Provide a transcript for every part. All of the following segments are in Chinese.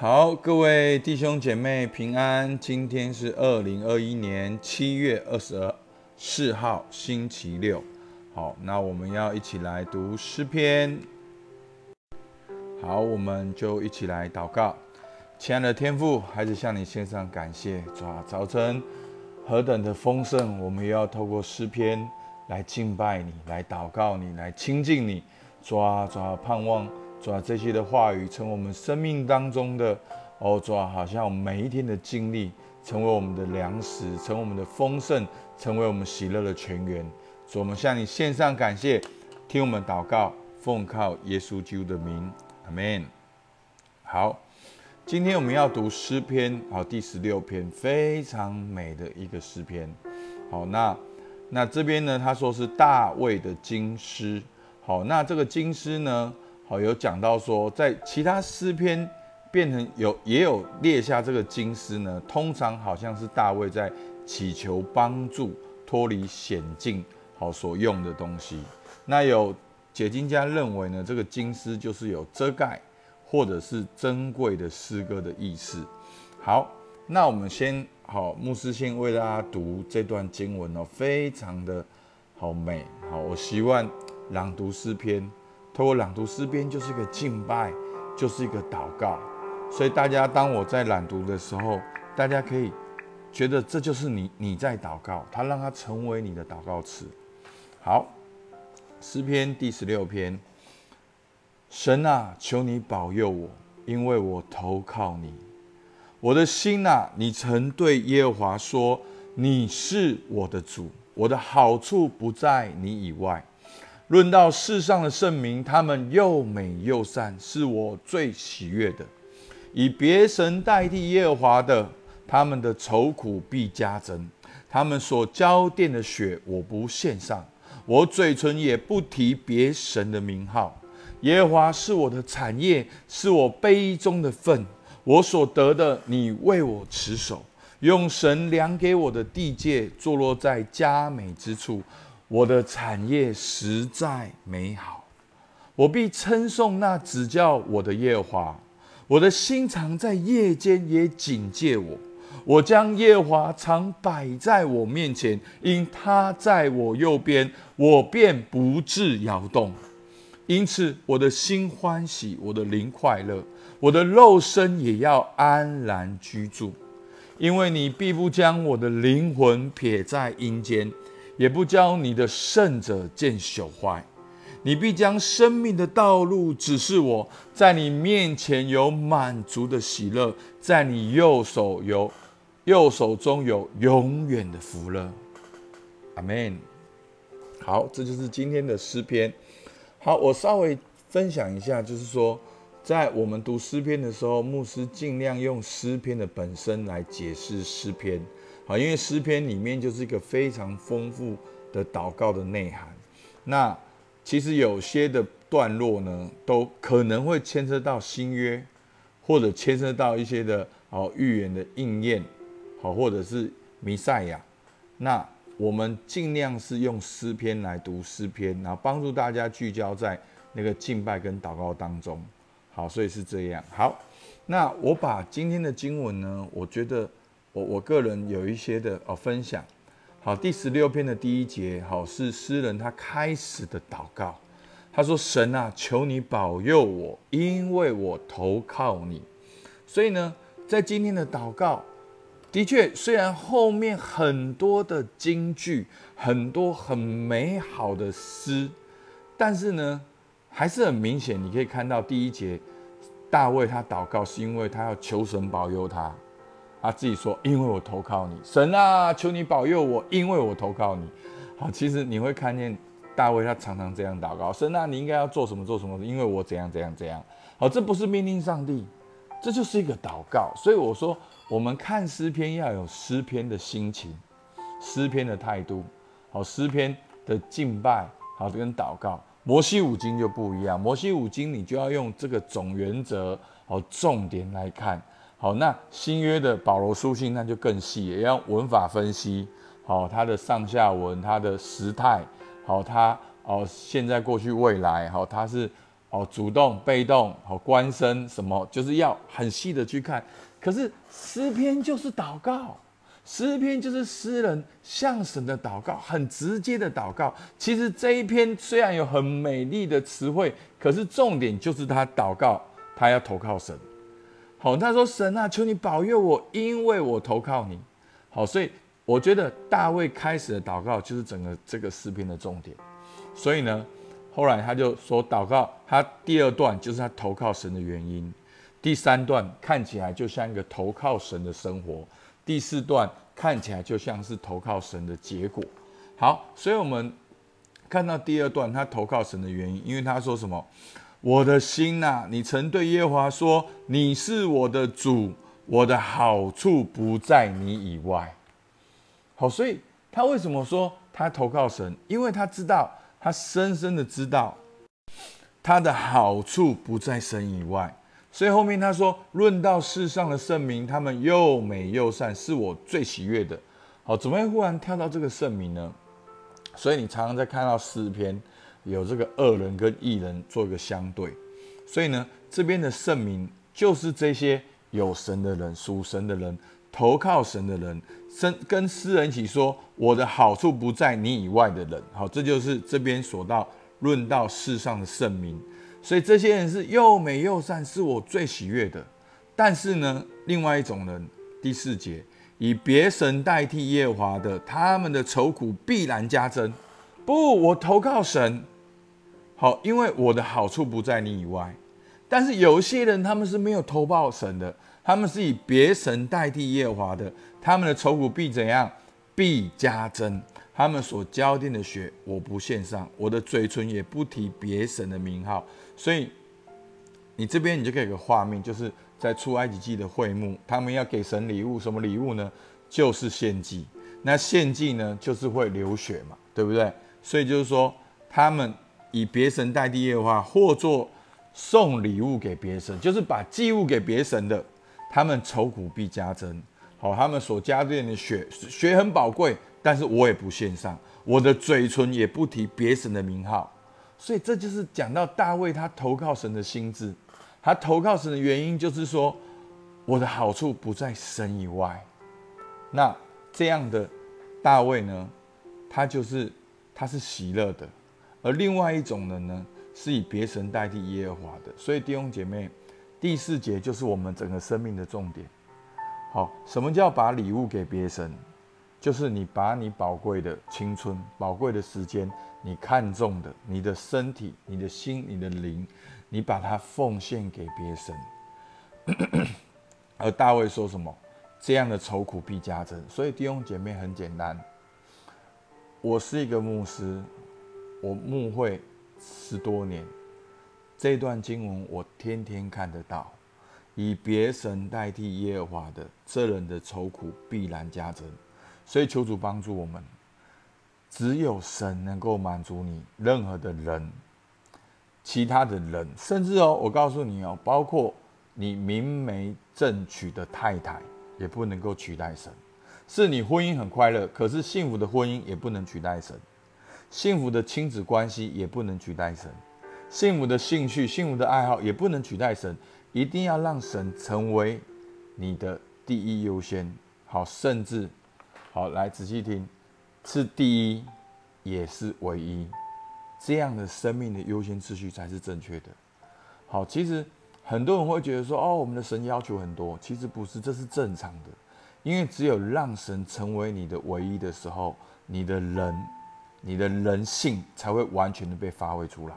好，各位弟兄姐妹平安。今天是二零二一年七月二十四号，星期六。好，那我们要一起来读诗篇。好，我们就一起来祷告。亲爱的天父，孩子向你献上感谢。主啊，早晨何等的丰盛，我们也要透过诗篇来敬拜你，来祷告你，来亲近你。主啊，主啊，盼望。主啊，这些的话语成为我们生命当中的哦，主啊，好像每一天的经历，成为我们的粮食，成为我们的丰盛，成为我们喜乐的泉源。主，我们向你献上感谢，听我们祷告，奉靠耶稣基督的名，阿门。好，今天我们要读诗篇，好，第十六篇，非常美的一个诗篇。好，那那这边呢，他说是大卫的经诗。好，那这个经诗呢？好，有讲到说，在其他诗篇变成有也有列下这个金丝呢，通常好像是大卫在祈求帮助脱离险境好所用的东西。那有解经家认为呢，这个金丝就是有遮盖或者是珍贵的诗歌的意思。好，那我们先好，牧师先为大家读这段经文哦，非常的好美好，我希望朗读诗篇。透过朗读诗篇，就是一个敬拜，就是一个祷告。所以大家当我在朗读的时候，大家可以觉得这就是你你在祷告，他让它成为你的祷告词。好，诗篇第十六篇，神啊，求你保佑我，因为我投靠你。我的心啊，你曾对耶和华说：“你是我的主，我的好处不在你以外。”论到世上的圣名，他们又美又善，是我最喜悦的。以别神代替耶和华的，他们的愁苦必加增。他们所浇奠的血，我不献上，我嘴唇也不提别神的名号。耶和华是我的产业，是我杯中的份，我所得的，你为我持守。用神量给我的地界，坐落在佳美之处。我的产业实在美好，我必称颂那指教我的耶华。我的心常在夜间也警戒我，我将耶华常摆在我面前，因他在我右边，我便不致摇动。因此，我的心欢喜，我的灵快乐，我的肉身也要安然居住，因为你必不将我的灵魂撇在阴间。也不教你的圣者见朽坏，你必将生命的道路指示我，在你面前有满足的喜乐，在你右手有右手中有永远的福乐。阿门。好，这就是今天的诗篇。好，我稍微分享一下，就是说，在我们读诗篇的时候，牧师尽量用诗篇的本身来解释诗篇。啊，因为诗篇里面就是一个非常丰富的祷告的内涵。那其实有些的段落呢，都可能会牵涉到新约，或者牵涉到一些的哦预言的应验，好，或者是弥赛亚。那我们尽量是用诗篇来读诗篇，然后帮助大家聚焦在那个敬拜跟祷告当中。好，所以是这样。好，那我把今天的经文呢，我觉得。我我个人有一些的哦分享，好，第十六篇的第一节，好是诗人他开始的祷告，他说：“神啊，求你保佑我，因为我投靠你。”所以呢，在今天的祷告，的确虽然后面很多的金句，很多很美好的诗，但是呢，还是很明显，你可以看到第一节，大卫他祷告是因为他要求神保佑他。他自己说：“因为我投靠你，神啊，求你保佑我，因为我投靠你。”好，其实你会看见大卫他常常这样祷告：“神啊，你应该要做什么做什么，因为我怎样怎样怎样。”好，这不是命令上帝，这就是一个祷告。所以我说，我们看诗篇要有诗篇的心情，诗篇的态度，好，诗篇的敬拜，好，跟祷告。摩西五经就不一样，摩西五经你就要用这个总原则，好，重点来看。好，那新约的保罗书信那就更细，也要文法分析。好，它的上下文，它的时态，好，它哦，现在、过去、未来，好，它是哦，主动、被动、好，官身什么，就是要很细的去看。可是诗篇就是祷告，诗篇就是诗人向神的祷告，很直接的祷告。其实这一篇虽然有很美丽的词汇，可是重点就是他祷告，他要投靠神。好，他说：“神啊，求你保佑我，因为我投靠你。”好，所以我觉得大卫开始的祷告就是整个这个诗篇的重点。所以呢。后来他就说祷告，他第二段就是他投靠神的原因，第三段看起来就像一个投靠神的生活，第四段看起来就像是投靠神的结果。好，所以我们看到第二段他投靠神的原因，因为他说什么？我的心呐，你曾对耶和华说，你是我的主，我的好处不在你以外。好，所以他为什么说他投靠神？因为他知道。他深深的知道，他的好处不在神以外，所以后面他说：“论到世上的圣名，他们又美又善，是我最喜悦的。”好，怎么会忽然跳到这个圣名呢？所以你常常在看到诗篇有这个恶人跟义人做一个相对，所以呢，这边的圣名就是这些有神的人、属神的人、投靠神的人。跟跟诗人一起说，我的好处不在你以外的人，好，这就是这边所到论到世上的圣名，所以这些人是又美又善，是我最喜悦的。但是呢，另外一种人，第四节，以别神代替耶和华的，他们的愁苦必然加增。不，我投靠神，好，因为我的好处不在你以外。但是有些人他们是没有投报神的，他们是以别神代替耶和华的。他们的愁苦必怎样？必加增。他们所浇定的血，我不献上；我的嘴唇也不提别神的名号。所以，你这边你就可以有个画面，就是在出埃及记的会幕，他们要给神礼物，什么礼物呢？就是献祭。那献祭呢，就是会流血嘛，对不对？所以就是说，他们以别神代替的话，或做送礼物给别神，就是把祭物给别神的，他们愁苦必加增。好，他们所加奠的血，血很宝贵，但是我也不献上，我的嘴唇也不提别神的名号，所以这就是讲到大卫他投靠神的心智，他投靠神的原因就是说，我的好处不在神以外。那这样的大卫呢，他就是他是喜乐的，而另外一种人呢，是以别神代替耶和华的。所以弟兄姐妹，第四节就是我们整个生命的重点。好，什么叫把礼物给别神？就是你把你宝贵的青春、宝贵的时间、你看重的、你的身体、你的心、你的灵，你把它奉献给别神。而大卫说什么？这样的愁苦必加增。所以弟兄姐妹很简单，我是一个牧师，我牧会十多年，这段经文我天天看得到。以别神代替耶和华的，这人的愁苦必然加增。所以求主帮助我们，只有神能够满足你。任何的人，其他的人，甚至哦，我告诉你哦，包括你明媒正娶的太太，也不能够取代神。是你婚姻很快乐，可是幸福的婚姻也不能取代神。幸福的亲子关系也不能取代神。幸福的兴趣、幸福的爱好也不能取代神。一定要让神成为你的第一优先，好，甚至好来仔细听，是第一也是唯一，这样的生命的优先次序才是正确的。好，其实很多人会觉得说，哦，我们的神要求很多，其实不是，这是正常的，因为只有让神成为你的唯一的时候，你的人，你的人性才会完全的被发挥出来。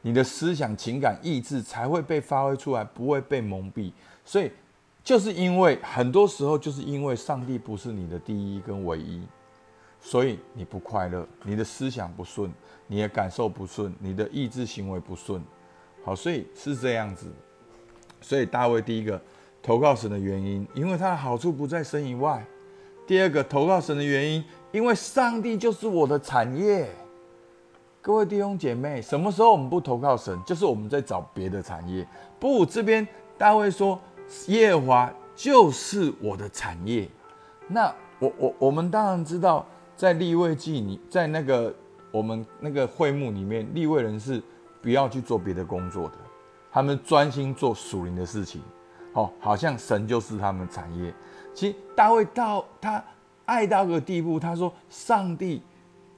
你的思想、情感、意志才会被发挥出来，不会被蒙蔽。所以，就是因为很多时候，就是因为上帝不是你的第一跟唯一，所以你不快乐，你的思想不顺，你的感受不顺，你的意志行为不顺。好，所以是这样子。所以大卫第一个投靠神的原因，因为他的好处不在神以外；第二个投靠神的原因，因为上帝就是我的产业。各位弟兄姐妹，什么时候我们不投靠神？就是我们在找别的产业。不，这边大卫说，耶和华就是我的产业。那我我我们当然知道，在立位记你，在那个我们那个会幕里面，立位人是不要去做别的工作的，他们专心做属灵的事情。哦，好像神就是他们产业。其实大卫到他爱到个地步，他说上帝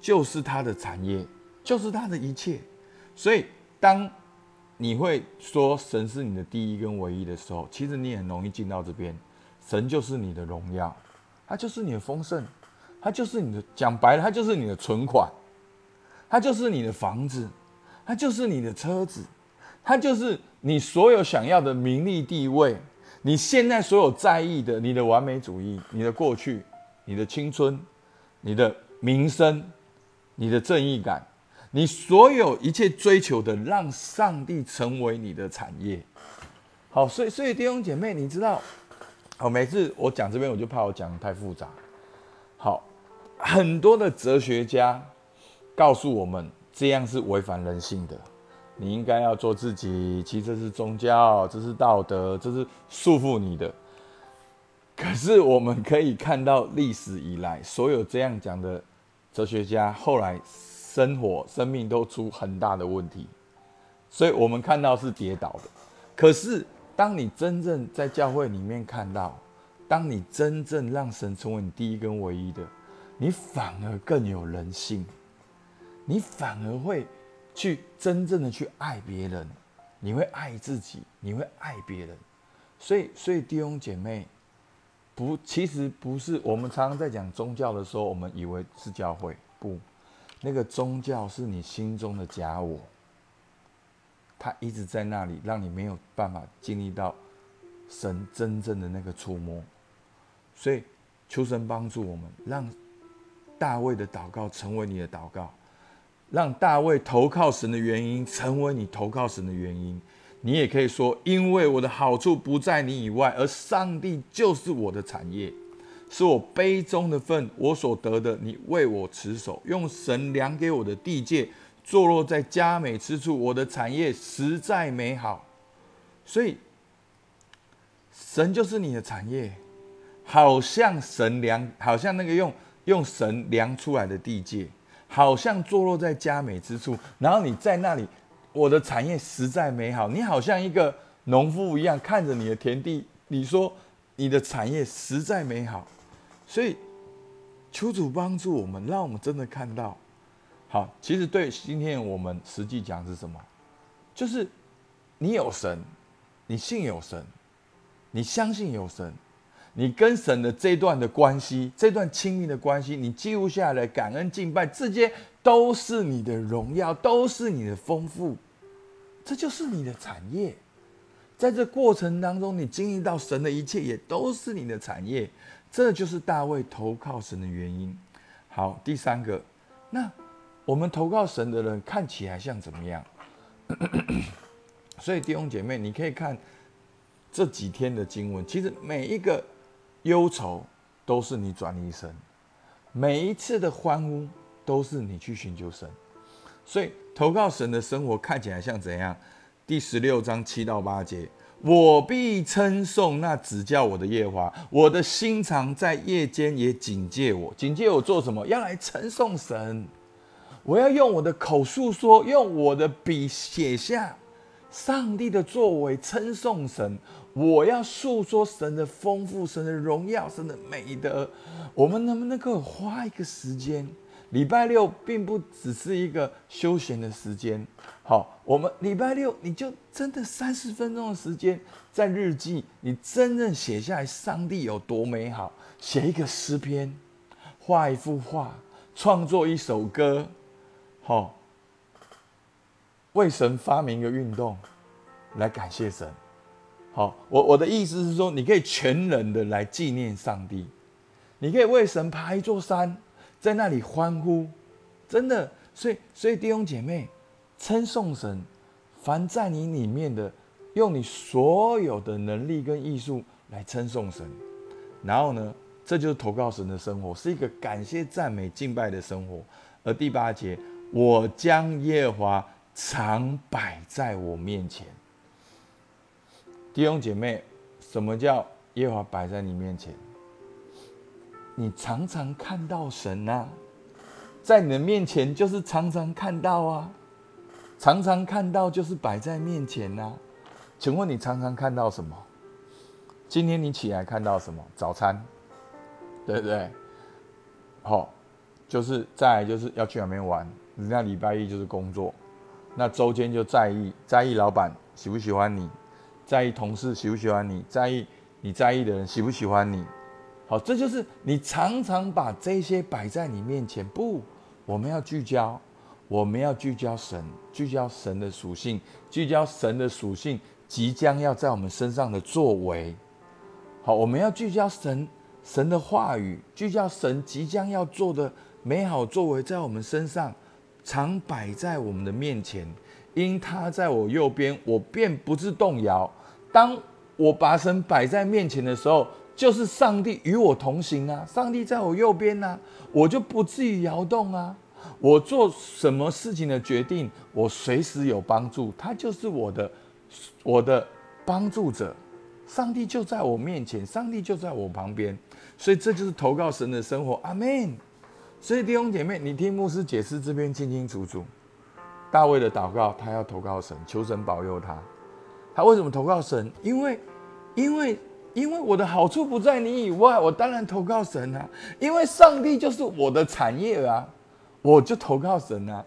就是他的产业，就是他的一切。所以当你会说神是你的第一跟唯一的时候，其实你很容易进到这边。神就是你的荣耀，他就是你的丰盛，他就是你的讲白了，他就是你的存款，他就是你的房子，他就是你的车子，他就是你所有想要的名利地位，你现在所有在意的，你的完美主义，你的过去，你的青春，你的名声，你的正义感，你所有一切追求的，让上帝成为你的产业。好，所以所以弟兄姐妹，你知道。好，每次我讲这边，我就怕我讲太复杂。好，很多的哲学家告诉我们，这样是违反人性的。你应该要做自己，其实这是宗教，这是道德，这是束缚你的。可是我们可以看到，历史以来，所有这样讲的哲学家，后来生活、生命都出很大的问题。所以我们看到是跌倒的。可是。当你真正在教会里面看到，当你真正让神成为你第一跟唯一的，你反而更有人性，你反而会去真正的去爱别人，你会爱自己，你会爱别人。所以，所以弟兄姐妹，不，其实不是我们常常在讲宗教的时候，我们以为是教会，不，那个宗教是你心中的假我。他一直在那里，让你没有办法经历到神真正的那个触摸，所以求神帮助我们，让大卫的祷告成为你的祷告，让大卫投靠神的原因成为你投靠神的原因。你也可以说，因为我的好处不在你以外，而上帝就是我的产业，是我杯中的份，我所得的，你为我持守，用神量给我的地界。坐落在佳美之处，我的产业实在美好，所以神就是你的产业，好像神量，好像那个用用神量出来的地界，好像坐落在佳美之处，然后你在那里，我的产业实在美好，你好像一个农夫一样，看着你的田地，你说你的产业实在美好，所以求主帮助我们，让我们真的看到。好，其实对今天我们实际讲是什么？就是你有神，你信有神，你相信有神，你跟神的这段的关系，这段亲密的关系，你记录下来，感恩敬拜，这些都是你的荣耀，都是你的丰富，这就是你的产业。在这过程当中，你经历到神的一切，也都是你的产业。这就是大卫投靠神的原因。好，第三个，那。我们投靠神的人看起来像怎么样？所以弟兄姐妹，你可以看这几天的经文，其实每一个忧愁都是你转移神，每一次的欢呼都是你去寻求神。所以投靠神的生活看起来像怎样？第十六章七到八节，我必称颂那指教我的夜华，我的心肠在夜间也警戒我，警戒我做什么？要来称颂神。我要用我的口述说，用我的笔写下上帝的作为，称颂神。我要诉说神的丰富、神的荣耀、神的美德。我们能不能够花一个时间？礼拜六并不只是一个休闲的时间。好，我们礼拜六你就真的三十分钟的时间，在日记你真正写下来，上帝有多美好。写一个诗篇，画一幅画，创作一首歌。好，为神发明一个运动，来感谢神。好，我我的意思是说，你可以全人的来纪念上帝，你可以为神爬一座山，在那里欢呼，真的。所以，所以弟兄姐妹，称颂神，凡在你里面的，用你所有的能力跟艺术来称颂神。然后呢，这就是投靠神的生活，是一个感谢、赞美、敬拜的生活。而第八节。我将耶和华常摆在我面前，弟兄姐妹，什么叫耶和华摆在你面前？你常常看到神呐，在你的面前就是常常看到啊。常常看到就是摆在面前呐。请问你常常看到什么？今天你起来看到什么？早餐，对不对？好，就是再就是要去哪边玩。人家礼拜一就是工作，那周间就在意在意老板喜不喜欢你，在意同事喜不喜欢你，在意你在意的人喜不喜欢你。好，这就是你常常把这些摆在你面前。不，我们要聚焦，我们要聚焦神，聚焦神的属性，聚焦神的属性即将要在我们身上的作为。好，我们要聚焦神神的话语，聚焦神即将要做的美好作为在我们身上。常摆在我们的面前，因他在我右边，我便不自动摇。当我把神摆在面前的时候，就是上帝与我同行啊！上帝在我右边呐，我就不至于摇动啊！我做什么事情的决定，我随时有帮助，他就是我的我的帮助者。上帝就在我面前，上帝就在我旁边，所以这就是投靠神的生活。阿门。所以弟兄姐妹，你听牧师解释这边清清楚楚。大卫的祷告，他要投靠神，求神保佑他。他为什么投靠神？因为，因为，因为我的好处不在你以外，我当然投靠神啊。因为上帝就是我的产业啊，我就投靠神啊。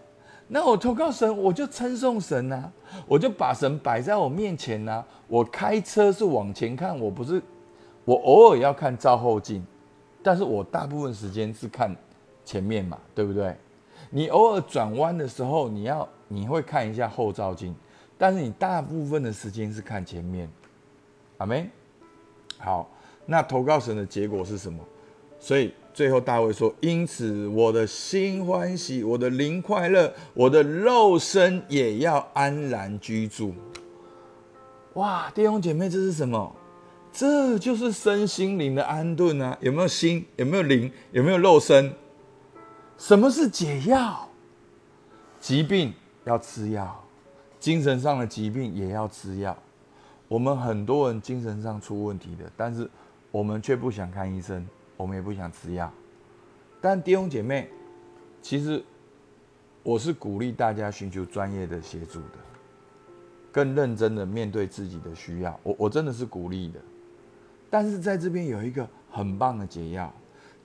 那我投靠神，我就称颂神啊，我就把神摆在我面前呐。我开车是往前看，我不是，我偶尔要看照后镜，但是我大部分时间是看。前面嘛，对不对？你偶尔转弯的时候，你要你会看一下后照镜，但是你大部分的时间是看前面。阿门。好，那投靠神的结果是什么？所以最后大卫说：“因此我的心欢喜，我的灵快乐，我的肉身也要安然居住。”哇，弟兄姐妹，这是什么？这就是身心灵的安顿啊！有没有心？有没有灵？有没有肉身？什么是解药？疾病要吃药，精神上的疾病也要吃药。我们很多人精神上出问题的，但是我们却不想看医生，我们也不想吃药。但弟兄姐妹，其实我是鼓励大家寻求专业的协助的，更认真的面对自己的需要。我我真的是鼓励的。但是在这边有一个很棒的解药。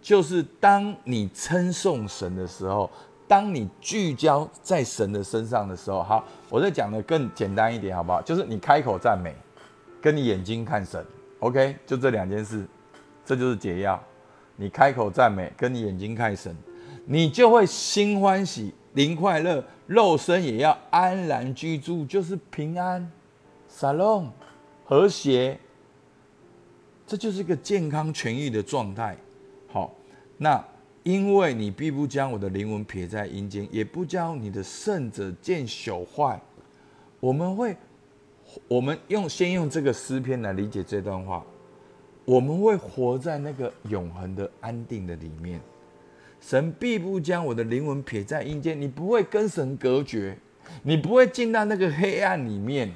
就是当你称颂神的时候，当你聚焦在神的身上的时候，好，我再讲的更简单一点，好不好？就是你开口赞美，跟你眼睛看神，OK，就这两件事，这就是解药。你开口赞美，跟你眼睛看神，你就会心欢喜、灵快乐，肉身也要安然居住，就是平安、沙龙、和谐，这就是一个健康痊愈的状态。那因为你必不将我的灵魂撇在阴间，也不将你的圣者见朽坏。我们会，我们用先用这个诗篇来理解这段话，我们会活在那个永恒的安定的里面。神必不将我的灵魂撇在阴间，你不会跟神隔绝，你不会进到那个黑暗里面。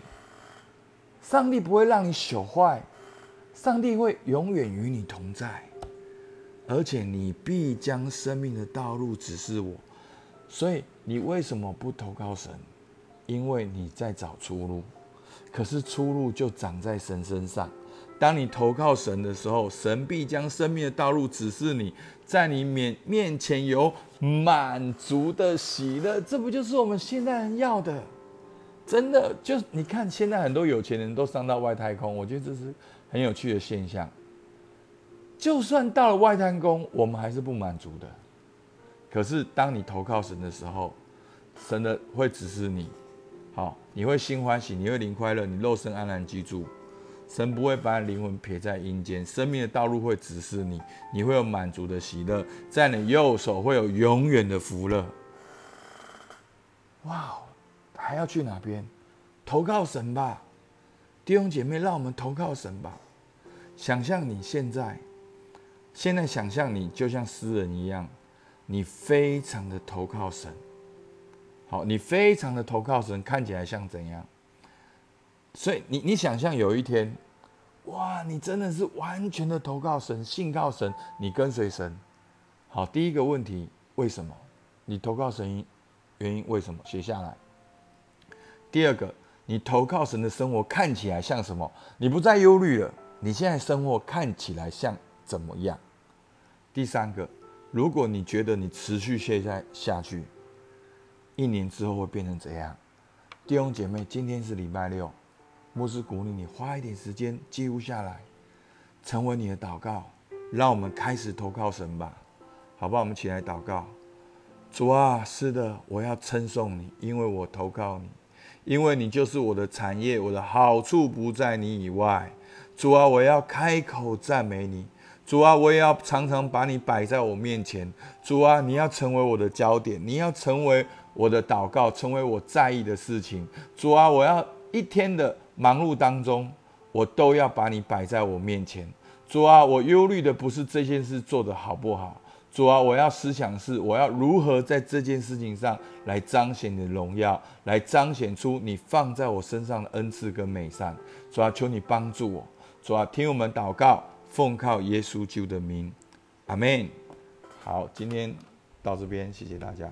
上帝不会让你朽坏，上帝会永远与你同在。而且你必将生命的道路指示我，所以你为什么不投靠神？因为你在找出路，可是出路就长在神身上。当你投靠神的时候，神必将生命的道路指示你，在你面面前有满足的喜乐。这不就是我们现在人要的？真的，就你看，现在很多有钱人都上到外太空，我觉得这是很有趣的现象。就算到了外滩宫，我们还是不满足的。可是当你投靠神的时候，神的会指示你，好，你会心欢喜，你会灵快乐，你肉身安然居住。神不会把灵魂撇在阴间，生命的道路会指示你，你会有满足的喜乐，在你右手会有永远的福乐。哇，还要去哪边？投靠神吧，弟兄姐妹，让我们投靠神吧。想象你现在。现在想象你就像诗人一样，你非常的投靠神。好，你非常的投靠神，看起来像怎样？所以你你想象有一天，哇，你真的是完全的投靠神，信靠神，你跟随神。好，第一个问题，为什么？你投靠神原因为什么？写下来。第二个，你投靠神的生活看起来像什么？你不再忧虑了。你现在生活看起来像怎么样？第三个，如果你觉得你持续现在下去，一年之后会变成怎样？弟兄姐妹，今天是礼拜六，牧师鼓励你花一点时间记录下来，成为你的祷告。让我们开始投靠神吧，好不好？我们起来祷告。主啊，是的，我要称颂你，因为我投靠你，因为你就是我的产业，我的好处不在你以外。主啊，我要开口赞美你。主啊，我也要常常把你摆在我面前。主啊，你要成为我的焦点，你要成为我的祷告，成为我在意的事情。主啊，我要一天的忙碌当中，我都要把你摆在我面前。主啊，我忧虑的不是这件事做得好不好。主啊，我要思想是我要如何在这件事情上来彰显你的荣耀，来彰显出你放在我身上的恩赐跟美善。主啊，求你帮助我。主啊，听我们祷告，奉靠耶稣救的名，阿门。好，今天到这边，谢谢大家。